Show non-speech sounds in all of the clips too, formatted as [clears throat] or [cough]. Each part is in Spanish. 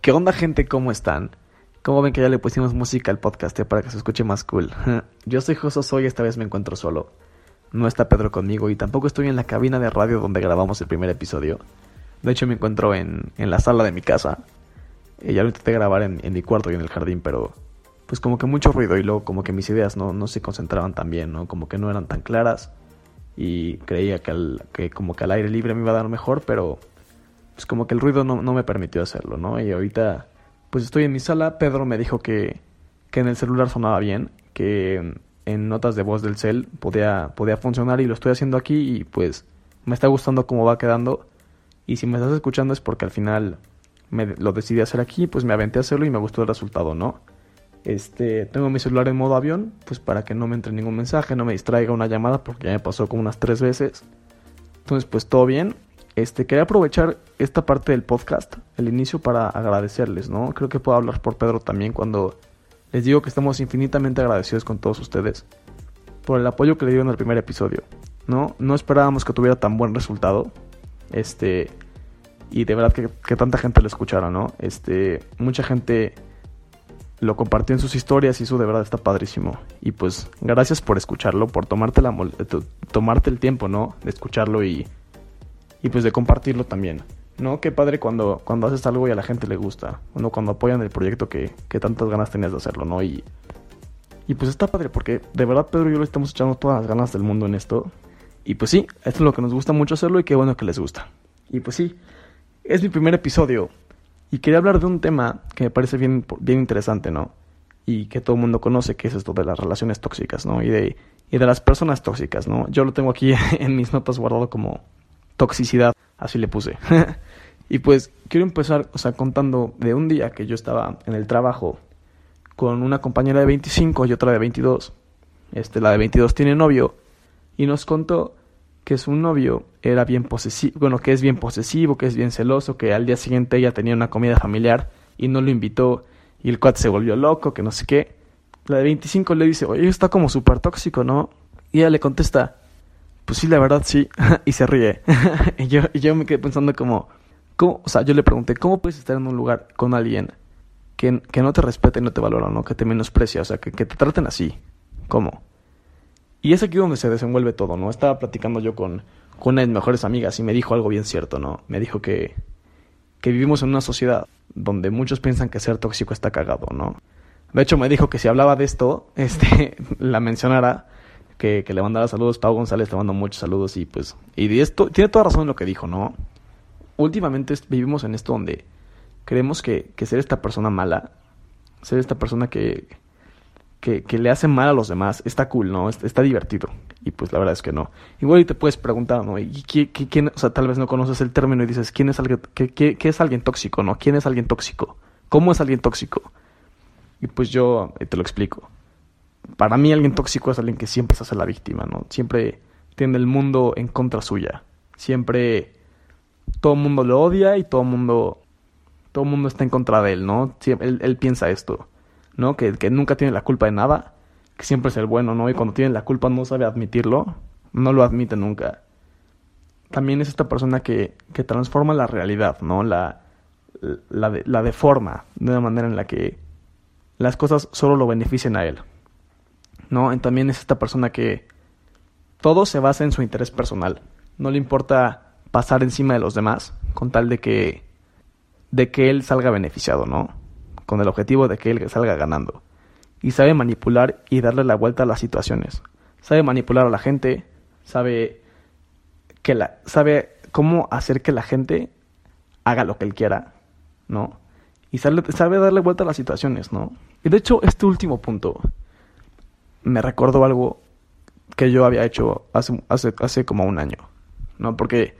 ¿Qué onda gente? ¿Cómo están? ¿Cómo ven que ya le pusimos música al podcast eh, para que se escuche más cool? [laughs] Yo soy José Soy, esta vez me encuentro solo. No está Pedro conmigo y tampoco estoy en la cabina de radio donde grabamos el primer episodio. De hecho me encuentro en, en la sala de mi casa. Ya lo intenté grabar en, en, mi cuarto y en el jardín, pero pues como que mucho ruido y luego como que mis ideas no, no se concentraban tan bien, ¿no? Como que no eran tan claras y creía que, al, que como que al aire libre me iba a dar mejor, pero pues como que el ruido no, no me permitió hacerlo, ¿no? Y ahorita pues estoy en mi sala, Pedro me dijo que, que en el celular sonaba bien, que en notas de voz del cel podía, podía funcionar y lo estoy haciendo aquí y pues me está gustando cómo va quedando. Y si me estás escuchando es porque al final me, lo decidí hacer aquí, pues me aventé a hacerlo y me gustó el resultado, ¿no? Este, tengo mi celular en modo avión, pues para que no me entre ningún mensaje, no me distraiga una llamada, porque ya me pasó como unas tres veces. Entonces, pues todo bien. Este, quería aprovechar esta parte del podcast, el inicio, para agradecerles, ¿no? Creo que puedo hablar por Pedro también cuando les digo que estamos infinitamente agradecidos con todos ustedes por el apoyo que le dieron al primer episodio, ¿no? No esperábamos que tuviera tan buen resultado, este, y de verdad que, que tanta gente lo escuchara, ¿no? Este, mucha gente lo compartió en sus historias y eso de verdad está padrísimo. Y pues gracias por escucharlo, por tomarte, la, tomarte el tiempo, ¿no? De escucharlo y, y pues de compartirlo también. ¿No? Qué padre cuando, cuando haces algo y a la gente le gusta. ¿no? Cuando apoyan el proyecto que, que tantas ganas tenías de hacerlo, ¿no? Y, y pues está padre porque de verdad Pedro y yo le estamos echando todas las ganas del mundo en esto. Y pues sí, esto es lo que nos gusta mucho hacerlo y qué bueno que les gusta. Y pues sí, es mi primer episodio. Y quería hablar de un tema que me parece bien, bien interesante, ¿no? Y que todo el mundo conoce, que es esto de las relaciones tóxicas, ¿no? Y de, y de las personas tóxicas, ¿no? Yo lo tengo aquí [laughs] en mis notas guardado como toxicidad, así le puse. [laughs] y pues quiero empezar, o sea, contando de un día que yo estaba en el trabajo con una compañera de 25 y otra de 22. Este, la de 22 tiene novio y nos contó que su novio era bien posesivo, bueno, que es bien posesivo, que es bien celoso, que al día siguiente ella tenía una comida familiar y no lo invitó y el cuate se volvió loco, que no sé qué. La de 25 le dice, oye, está como súper tóxico, ¿no? Y ella le contesta, pues sí, la verdad sí, [laughs] y se ríe. [laughs] y, yo, y yo me quedé pensando como, ¿cómo? O sea, yo le pregunté, ¿cómo puedes estar en un lugar con alguien que, que no te respeta y no te valora, ¿no? Que te menosprecia, o sea, que, que te traten así? ¿Cómo? Y es aquí donde se desenvuelve todo, ¿no? Estaba platicando yo con, con una de mis mejores amigas y me dijo algo bien cierto, ¿no? Me dijo que, que vivimos en una sociedad donde muchos piensan que ser tóxico está cagado, ¿no? De hecho, me dijo que si hablaba de esto, [laughs] este, la mencionara, que, le mandara saludos. Pau González te mando muchos saludos y pues, y esto, tiene toda razón en lo que dijo, ¿no? Últimamente vivimos en esto donde creemos que, que ser esta persona mala, ser esta persona que, que, le hace mal a los demás está cool, ¿no? Está, divertido. Y pues la verdad es que no. Igual y te puedes preguntar, ¿no? ¿Y quién, o sea, tal vez no conoces el término y dices, ¿quién es alguien, qué, qué, es alguien tóxico, ¿no? ¿Quién es alguien tóxico? ¿Cómo es alguien tóxico? Y pues yo te lo explico. Para mí alguien tóxico es alguien que siempre se hace la víctima, ¿no? Siempre tiene el mundo en contra suya. Siempre todo el mundo lo odia y todo el mundo, todo mundo está en contra de él, ¿no? Él, él piensa esto. ¿no? Que, que, nunca tiene la culpa de nada, que siempre es el bueno, ¿no? Y cuando tiene la culpa no sabe admitirlo, no lo admite nunca. También es esta persona que, que transforma la realidad, ¿no? La, la, de, la deforma de una manera en la que las cosas solo lo benefician a él, ¿no? También es esta persona que todo se basa en su interés personal, no le importa pasar encima de los demás con tal de que de que él salga beneficiado, ¿no? con el objetivo de que él salga ganando. Y sabe manipular y darle la vuelta a las situaciones. Sabe manipular a la gente, sabe que la sabe cómo hacer que la gente haga lo que él quiera, ¿no? Y sabe, sabe darle vuelta a las situaciones, ¿no? Y de hecho, este último punto me recordó algo que yo había hecho hace, hace, hace como un año, ¿no? Porque,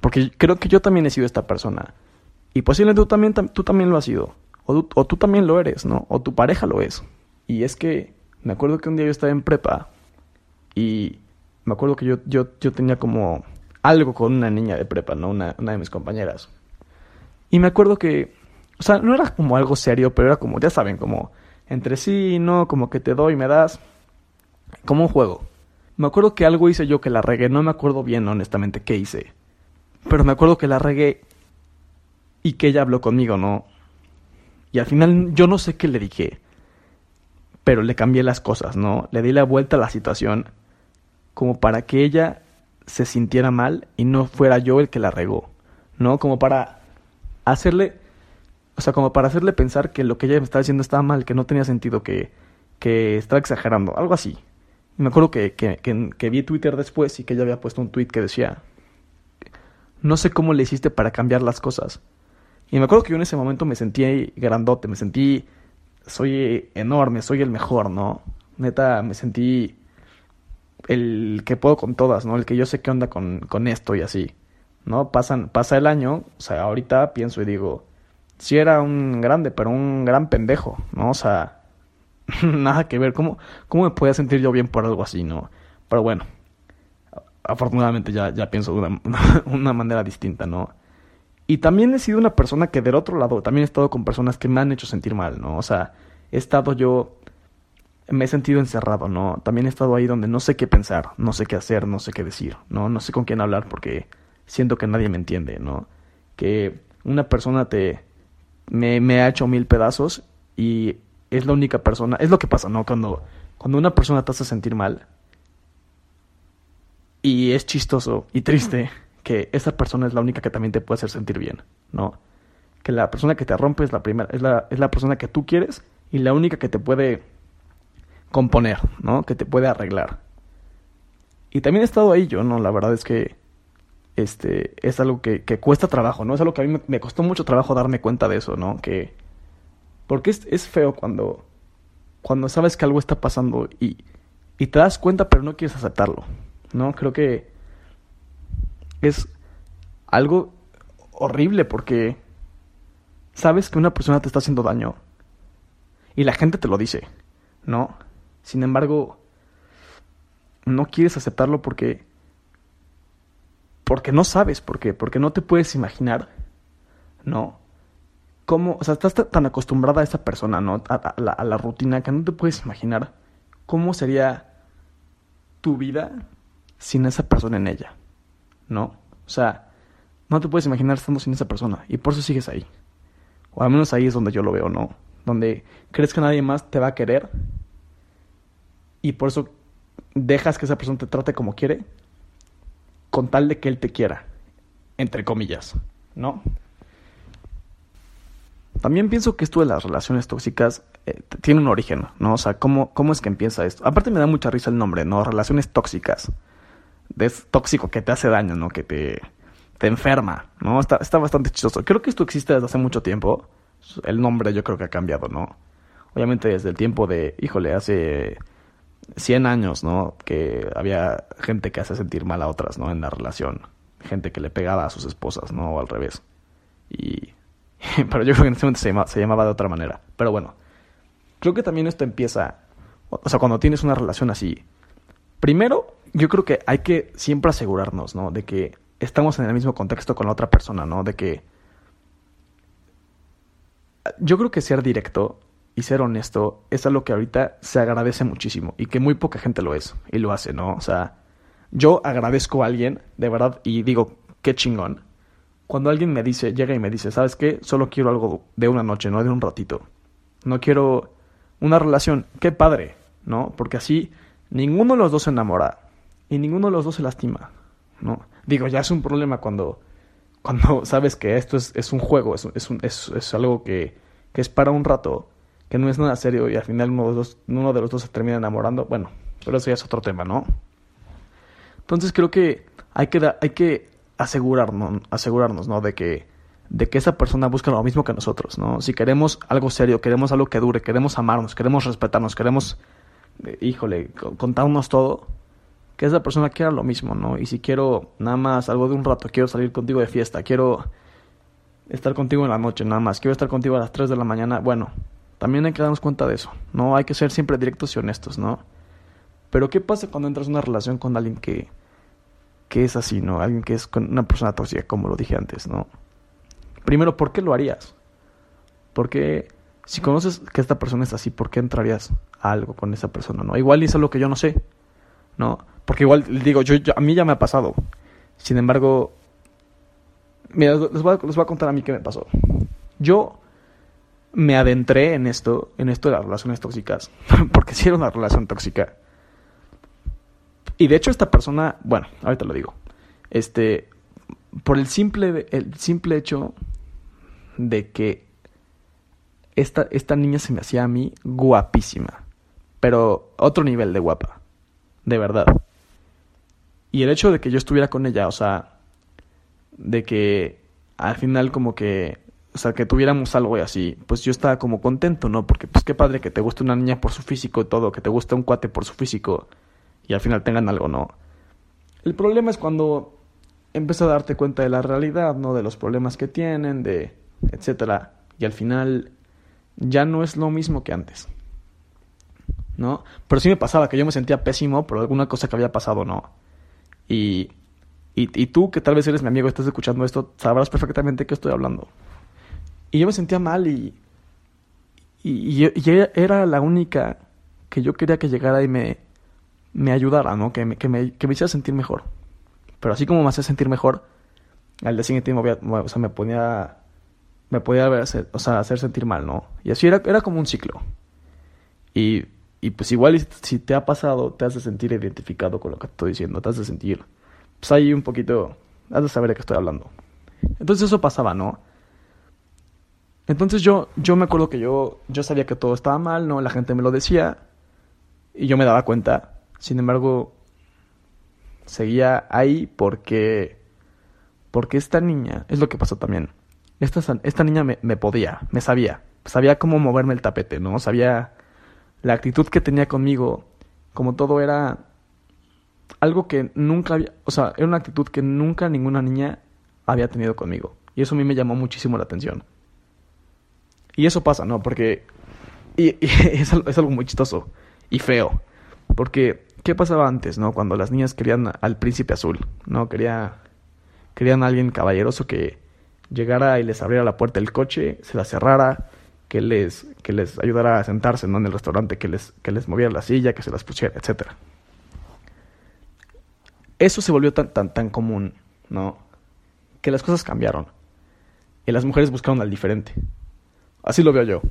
porque creo que yo también he sido esta persona. Y posiblemente tú también, tú también lo has sido. O tú, o tú, también lo eres, ¿no? O tu pareja lo es. Y es que me acuerdo que un día yo estaba en prepa y me acuerdo que yo, yo, yo tenía como algo con una niña de prepa, ¿no? Una, una de mis compañeras. Y me acuerdo que, o sea, no era como algo serio, pero era como, ya saben, como entre sí, ¿no? Como que te doy me das. Como un juego. Me acuerdo que algo hice yo que la regué, no me acuerdo bien honestamente qué hice. Pero me acuerdo que la regué y que ella habló conmigo, ¿no? Y al final yo no sé qué le dije, pero le cambié las cosas, ¿no? Le di la vuelta a la situación como para que ella se sintiera mal y no fuera yo el que la regó, ¿no? Como para hacerle, o sea, como para hacerle pensar que lo que ella me estaba diciendo estaba mal, que no tenía sentido, que, que estaba exagerando, algo así. Me acuerdo que, que, que, vi Twitter después y que ella había puesto un tweet que decía, no sé cómo le hiciste para cambiar las cosas. Y me acuerdo que yo en ese momento me sentí grandote, me sentí, soy enorme, soy el mejor, ¿no? Neta, me sentí el que puedo con todas, ¿no? El que yo sé qué onda con, con esto y así, ¿no? Pasan, pasa el año, o sea, ahorita pienso y digo, sí era un grande, pero un gran pendejo, ¿no? O sea, [laughs] nada que ver, ¿cómo, cómo me podía sentir yo bien por algo así, ¿no? Pero bueno, afortunadamente ya, ya pienso de una, [laughs] una manera distinta, ¿no? Y también he sido una persona que del otro lado, también he estado con personas que me han hecho sentir mal, ¿no? O sea, he estado yo, me he sentido encerrado, ¿no? También he estado ahí donde no sé qué pensar, no sé qué hacer, no sé qué decir, ¿no? No sé con quién hablar porque siento que nadie me entiende, ¿no? Que una persona te, me, me ha hecho mil pedazos y es la única persona, es lo que pasa, ¿no? Cuando, cuando una persona te hace sentir mal y es chistoso y triste [clears throat] que esa persona es la única que también te puede hacer sentir bien, ¿no? Que la persona que te rompe es la primera, es la, es la persona que tú quieres y la única que te puede componer, ¿no? Que te puede arreglar. Y también he estado ahí yo, ¿no? La verdad es que este es algo que, que cuesta trabajo, ¿no? Es algo que a mí me, costó mucho trabajo darme cuenta de eso, ¿no? Que porque es, es feo cuando cuando sabes que algo está pasando y, y te das cuenta pero no quieres aceptarlo, ¿no? Creo que es algo horrible porque sabes que una persona te está haciendo daño y la gente te lo dice, ¿no? Sin embargo, no quieres aceptarlo porque porque no sabes por qué, porque no te puedes imaginar, ¿no? Cómo, o sea, estás tan acostumbrada a esa persona, ¿no? A, la, a la rutina que no te puedes imaginar cómo sería tu vida sin esa persona en ella. ¿no? O sea, no te puedes imaginar estando sin esa persona y por eso sigues ahí. O al menos ahí es donde yo lo veo, ¿no? Donde crees que nadie más te va a querer y por eso dejas que esa persona te trate como quiere con tal de que él te quiera, entre comillas, ¿no? También pienso que esto de las relaciones tóxicas eh, tiene un origen, ¿no? O sea, ¿cómo, ¿cómo es que empieza esto? Aparte me da mucha risa el nombre, ¿no? Relaciones tóxicas es tóxico, que te hace daño, ¿no? Que te, te enferma, ¿no? Está, está bastante chistoso. Creo que esto existe desde hace mucho tiempo. El nombre yo creo que ha cambiado, ¿no? Obviamente desde el tiempo de, híjole, hace 100 años, ¿no? Que había gente que hace sentir mal a otras, ¿no? En la relación. Gente que le pegaba a sus esposas, ¿no? O al revés. Y... [laughs] Pero yo creo que en ese momento se llamaba, se llamaba de otra manera. Pero bueno, creo que también esto empieza... O sea, cuando tienes una relación así... Primero, yo creo que hay que siempre asegurarnos, ¿no? De que estamos en el mismo contexto con la otra persona, ¿no? De que... Yo creo que ser directo y ser honesto es algo que ahorita se agradece muchísimo y que muy poca gente lo es y lo hace, ¿no? O sea, yo agradezco a alguien, de verdad, y digo, qué chingón. Cuando alguien me dice, llega y me dice, ¿sabes qué? Solo quiero algo de una noche, no de un ratito. No quiero una relación, qué padre, ¿no? Porque así ninguno de los dos se enamora y ninguno de los dos se lastima, ¿no? Digo, ya es un problema cuando, cuando [laughs] sabes que esto es, es un juego, es, es, es, es algo que, que, es para un rato, que no es nada serio y al final uno de, los dos, uno de los dos se termina enamorando, bueno, pero eso ya es otro tema, ¿no? Entonces creo que hay que, hay que asegurarnos, asegurarnos, ¿no? De que, de que esa persona busca lo mismo que nosotros, ¿no? Si queremos algo serio, queremos algo que dure, queremos amarnos, queremos respetarnos, queremos, eh, híjole, contarnos todo, que esa persona quiera lo mismo, ¿no? Y si quiero nada más algo de un rato, quiero salir contigo de fiesta, quiero estar contigo en la noche nada más, quiero estar contigo a las 3 de la mañana, bueno, también hay que darnos cuenta de eso, ¿no? Hay que ser siempre directos y honestos, ¿no? Pero ¿qué pasa cuando entras en una relación con alguien que, que es así, ¿no? Alguien que es con una persona tóxica, como lo dije antes, ¿no? Primero, ¿por qué lo harías? Porque si conoces que esta persona es así, ¿por qué entrarías a algo con esa persona, no? Igual es algo que yo no sé, ¿no? Porque igual, digo, yo, a mí ya me ha pasado. Sin embargo, mira, les voy, a, contar a mí qué me pasó. Yo me adentré en esto, en esto de las relaciones tóxicas, [laughs] porque sí era una relación tóxica. Y de hecho esta persona, bueno, ahorita lo digo, este, por el simple, el simple hecho de que esta, esta niña se me hacía a mí guapísima, pero otro nivel de guapa, de verdad. Y el hecho de que yo estuviera con ella, o sea, de que al final como que, o sea, que tuviéramos algo y así, pues yo estaba como contento, ¿no? Porque pues qué padre que te guste una niña por su físico y todo, que te guste un cuate por su físico y al final tengan algo, ¿no? El problema es cuando empiezas a darte cuenta de la realidad, ¿no? De los problemas que tienen, de etcétera, y al final ya no es lo mismo que antes. ¿No? Pero sí me pasaba que yo me sentía pésimo por alguna cosa que había pasado, ¿no? Y, y, tú, que tal vez eres mi amigo, estás escuchando esto, sabrás perfectamente qué estoy hablando. Y yo me sentía mal y, y, y, era la única que yo quería que llegara y me, me ayudara, ¿no? Que me, que me, que me hiciera sentir mejor. Pero así como me hacía sentir mejor, al día siguiente me, o sea, me ponía, me podía hacer, o sea, hacer sentir mal, ¿no? Y así era, era como un ciclo. Y, y pues igual si te ha pasado, te hace sentir identificado con lo que estoy diciendo, te hace sentir, pues ahí un poquito, has de saber de qué estoy hablando. Entonces eso pasaba, ¿no? Entonces yo, yo me acuerdo que yo, yo sabía que todo estaba mal, ¿no? La gente me lo decía y yo me daba cuenta sin embargo, seguía ahí porque, porque esta niña, es lo que pasó también, esta, esta niña me, me podía, me sabía, sabía cómo moverme el tapete, ¿no? Sabía la actitud que tenía conmigo, como todo era algo que nunca había, o sea, era una actitud que nunca ninguna niña había tenido conmigo. Y eso a mí me llamó muchísimo la atención. Y eso pasa, ¿no? Porque y, [laughs] es, es, algo muy chistoso y feo. Porque ¿qué pasaba antes, no? Cuando las niñas querían al príncipe azul, ¿no? Quería, querían a alguien caballeroso que llegara y les abriera la puerta del coche, se la cerrara, que les, que les ayudara a sentarse ¿no? en el restaurante, que les, que les moviera la silla, que se las pusiera, etc. Eso se volvió tan, tan, tan común, ¿no? Que las cosas cambiaron. Y las mujeres buscaron al diferente. Así lo veo yo.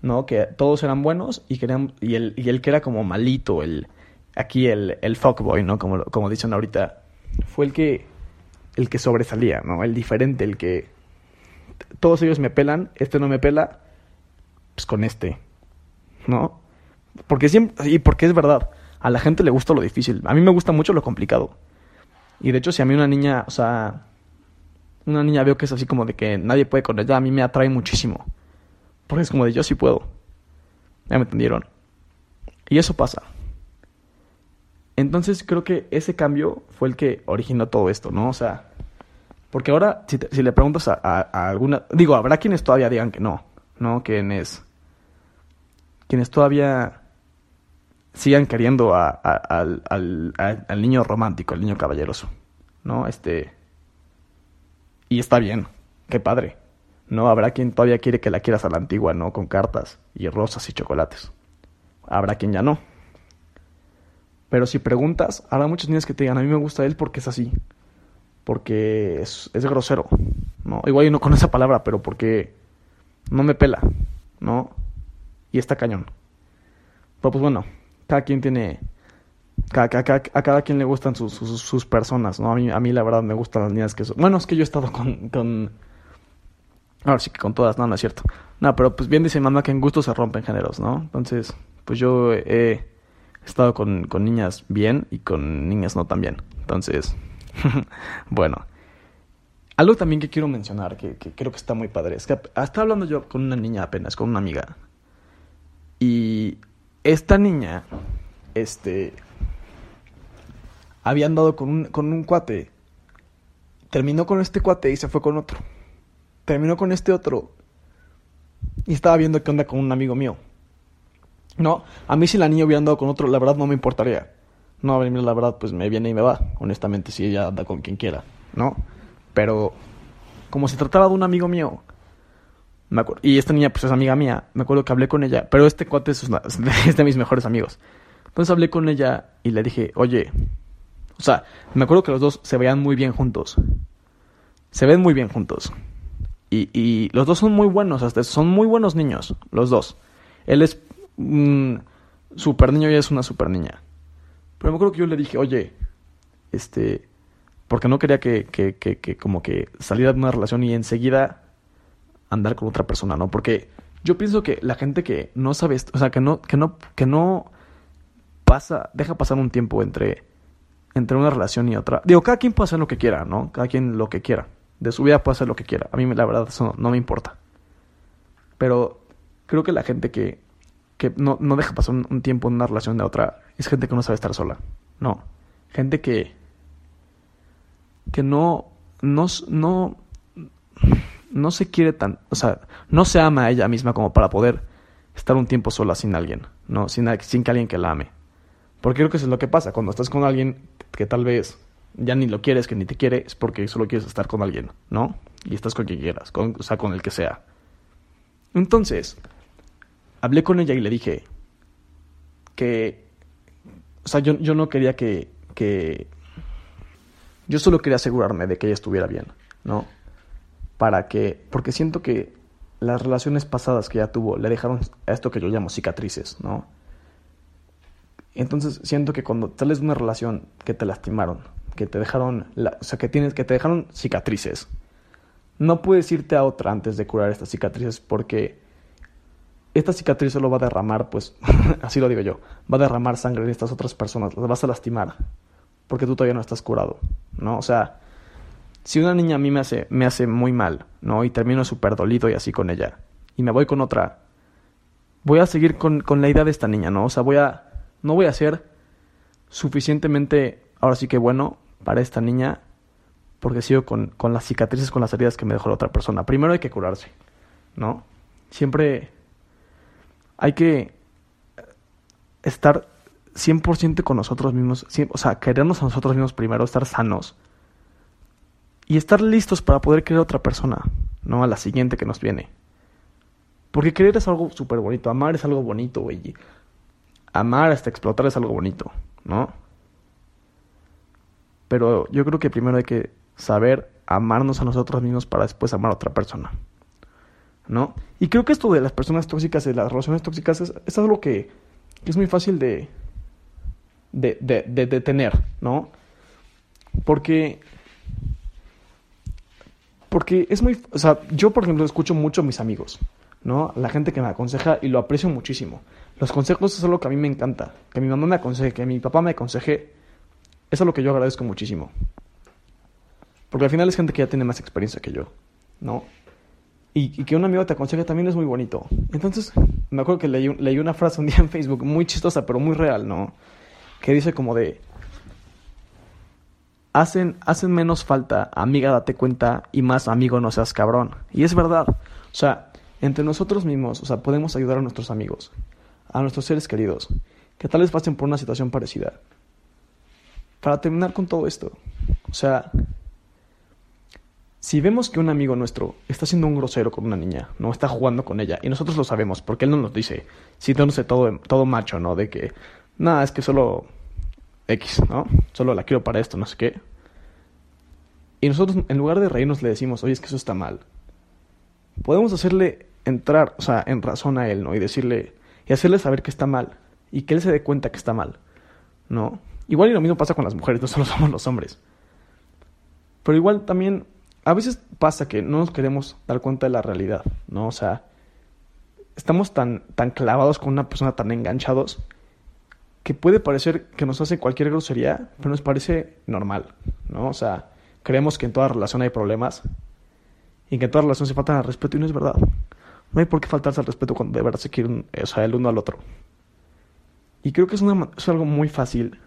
¿No? Que todos eran buenos y querían. Y el, y el que era como malito, el, aquí el, el fuckboy, ¿no? Como, como dicen ahorita, fue el que, el que sobresalía, ¿no? El diferente, el que todos ellos me pelan, este no me pela, pues con este, ¿no? Porque siempre, y porque es verdad, a la gente le gusta lo difícil, a mí me gusta mucho lo complicado. Y de hecho, si a mí una niña, o sea, una niña veo que es así como de que nadie puede con ella, a mí me atrae muchísimo. Porque es como de yo sí puedo. Ya me entendieron. Y eso pasa. Entonces creo que ese cambio fue el que originó todo esto, ¿no? O sea, porque ahora si, si le preguntas a, alguna, digo, habrá quienes todavía digan que no, ¿no? Quienes, quienes todavía sigan queriendo a, al, al, al, niño romántico, al niño caballeroso, ¿no? Este, y está bien, qué padre, ¿no? Habrá quien todavía quiere que la quieras a la antigua, ¿no? Con cartas y rosas y chocolates. Habrá quien ya no. Pero si preguntas, habrá muchos niños que te digan, a mí me gusta él porque es así. Porque es, es grosero. ¿no? Igual yo no [laughs] con esa palabra, pero porque no me pela. ¿No? Y está cañón. Pero pues bueno, cada quien tiene... Cada, a cada quien le gustan sus, sus, personas, ¿no? A mí, a mí la verdad me gustan las niñas que son... Bueno, es que yo he estado con... con... Ahora sí que con todas, no, no es cierto. No, pero pues bien dice mamá que en gusto se rompen géneros, ¿no? Entonces, pues yo he estado con, con niñas bien y con niñas no tan bien. Entonces, [laughs] bueno. Algo también que quiero mencionar, que, creo que está muy padre, es que estaba hablando yo con una niña apenas, con una amiga. Y esta niña, este, había andado con un, con un cuate. Terminó con este cuate y se fue con otro. Terminó con este otro. Y estaba viendo qué onda con un amigo mío. No, a mí si la niña hubiera andado con otro, la verdad no me importaría. No, a mí la verdad, pues me viene y me va. Honestamente, si ella anda con quien quiera, ¿no? Pero, como se trataba de un amigo mío, me acuerdo, y esta niña, pues es amiga mía, me acuerdo que hablé con ella, pero este cuate es, [laughs] es de mis mejores amigos. Entonces hablé con ella y le dije, oye, o sea, me acuerdo que los dos se veían muy bien juntos. Se ven muy bien juntos. Y, y los dos son muy buenos, hasta son muy buenos niños, los dos. Él es super niño y ella es una super niña. Pero me acuerdo que yo le dije, oye, este, porque no quería que, que, que, como que saliera de una relación y enseguida andar con otra persona, ¿no? Porque yo pienso que la gente que no sabe, o sea, que no, que no, que no pasa, deja pasar un tiempo entre, entre una relación y otra. Digo, cada quien puede hacer lo que quiera, ¿no? Cada quien lo que quiera. De su vida puede hacer lo que quiera. A mí, la verdad, eso no, me importa. Pero creo que la gente que, que no, no deja pasar un, tiempo en una relación de otra es gente que no sabe estar sola. No. Gente que. que no. no. no. no se quiere tan. O sea, no se ama a ella misma como para poder estar un tiempo sola sin alguien. No, sin, sin alguien que la ame. Porque creo que es lo que pasa. Cuando estás con alguien que tal vez ya ni lo quieres, que ni te quiere, es porque solo quieres estar con alguien, ¿no? Y estás con quien quieras, con, o sea, con el que sea. Entonces, hablé con ella y le dije que, o sea, yo, yo no quería que, que, yo solo quería asegurarme de que ella estuviera bien, ¿no? Para que, porque siento que las relaciones pasadas que ella tuvo le dejaron a esto que yo llamo cicatrices, ¿no? Entonces siento que cuando sales de una relación que te lastimaron, que te dejaron, o sea, que tienes, que te dejaron cicatrices, no puedes irte a otra antes de curar estas cicatrices porque esta cicatriz solo va a derramar, pues, [laughs] así lo digo yo, va a derramar sangre en estas otras personas, las vas a lastimar porque tú todavía no estás curado, ¿no? O sea, si una niña a mí me hace, me hace muy mal, ¿no? Y termino súper dolido y así con ella, y me voy con otra, voy a seguir con, con la idea de esta niña, ¿no? O sea, voy a no voy a ser suficientemente, ahora sí que bueno, para esta niña, porque sigo con, con las cicatrices, con las heridas que me dejó la otra persona. Primero hay que curarse, ¿no? Siempre hay que estar 100% con nosotros mismos, o sea, querernos a nosotros mismos primero, estar sanos y estar listos para poder querer a otra persona, no a la siguiente que nos viene. Porque querer es algo súper bonito, amar es algo bonito, güey amar hasta explotar es algo bonito, ¿no? Pero yo creo que primero hay que saber amarnos a nosotros mismos para después amar a otra persona, ¿no? Y creo que esto de las personas tóxicas, de las relaciones tóxicas, es, algo que, es muy fácil de, de, de, de, tener, ¿no? Porque porque es muy, o sea, yo por ejemplo escucho mucho a mis amigos, ¿no? La gente que me aconseja y lo aprecio muchísimo. Los consejos es algo que a mí me encanta. Que mi mamá me aconseje, que mi papá me aconseje. Es lo que yo agradezco muchísimo. Porque al final es gente que ya tiene más experiencia que yo, ¿no? Y, que un amigo te aconseje también es muy bonito. Entonces, me acuerdo que leí, una frase un día en Facebook muy chistosa, pero muy real, ¿no? Que dice como de... Hacen, hacen menos falta, amiga, date cuenta, y más amigo, no seas cabrón. Y es verdad. O sea, entre nosotros mismos, o sea, podemos ayudar a nuestros amigos a nuestros seres queridos que tal vez pasen por una situación parecida. Para terminar con todo esto, o sea, si vemos que un amigo nuestro está siendo un grosero con una niña, no está jugando con ella, y nosotros lo sabemos, porque él no nos dice, sé todo, todo macho, ¿no? De que, nada, es que solo X, ¿no? Solo la quiero para esto, no sé qué. Y nosotros, en lugar de reírnos, le decimos, oye, es que eso está mal. Podemos hacerle entrar, o sea, en razón a él, ¿no? Y decirle, y hacerle saber que está mal y que él se dé cuenta que está mal, ¿no? Igual y lo mismo pasa con las mujeres, no solo somos los hombres. Pero igual también a veces pasa que no nos queremos dar cuenta de la realidad, ¿no? O sea, estamos tan, tan clavados con una persona, tan enganchados, que puede parecer que nos hace cualquier grosería, pero nos parece normal, ¿no? O sea, creemos que en toda relación hay problemas y que en toda relación se falta el respeto y no es verdad. No hay por qué faltarse al respeto cuando de verdad se quieren o sea, el uno al otro. Y creo que es, es algo muy fácil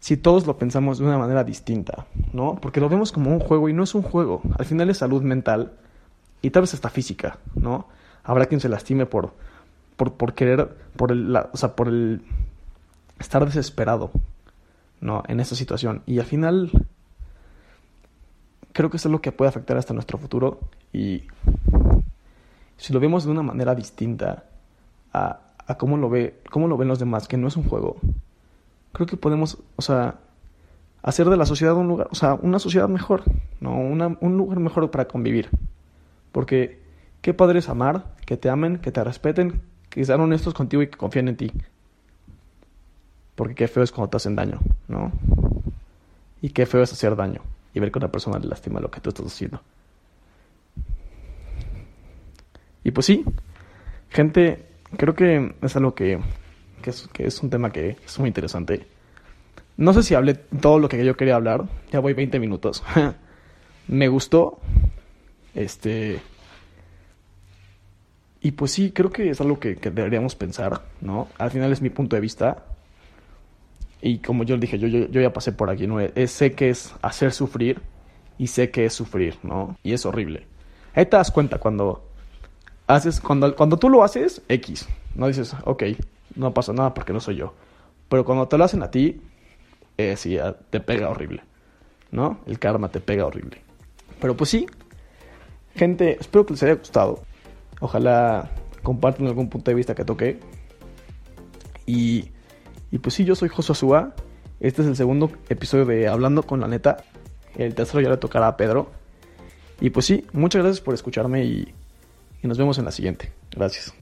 si todos lo pensamos de una manera distinta, ¿no? Porque lo vemos como un juego y no es un juego. Al final es salud mental y tal vez hasta física, ¿no? Habrá quien se lastime por, por, por querer, por el, o sea, por el estar desesperado, ¿no? En esa situación. Y al final creo que eso es lo que puede afectar hasta nuestro futuro y si lo vemos de una manera distinta a, a cómo, lo ve, cómo lo ven los demás, que no es un juego, creo que podemos, o sea, hacer de la sociedad un lugar, o sea, una sociedad mejor, ¿no? un lugar mejor para convivir. Porque qué padre es amar, que te amen, que te respeten, que sean honestos contigo y que confíen en ti. Porque qué feo es cuando te hacen daño, ¿no? Y qué feo es hacer daño y ver que una persona le lastima lo que tú estás haciendo. Y pues sí, gente, creo que es algo que, que, es, que es un tema que es muy interesante. No sé si hablé todo lo que yo quería hablar, ya voy 20 minutos. [laughs] Me gustó. Este. Y pues sí, creo que es algo que, deberíamos pensar, ¿no? Al final es mi punto de vista. Y como yo dije, yo, yo, ya pasé por aquí, ¿no? sé que es hacer sufrir y sé que es sufrir, ¿no? Y es horrible. Ahí te das cuenta cuando haces, cuando, cuando tú lo haces, X, no dices, ok, no pasa nada porque no soy yo. Pero cuando te lo hacen a ti, eh, sí, te pega horrible, ¿no? El karma te pega horrible. Pero pues sí, gente, espero que les haya gustado. Ojalá compartan algún punto de vista que toque. Y, y pues sí, yo soy Josué Azúa. Este es el segundo episodio de Hablando con la neta. El tercero ya le tocará a Pedro. Y pues sí, muchas gracias por escucharme y, y nos vemos en la siguiente. Gracias.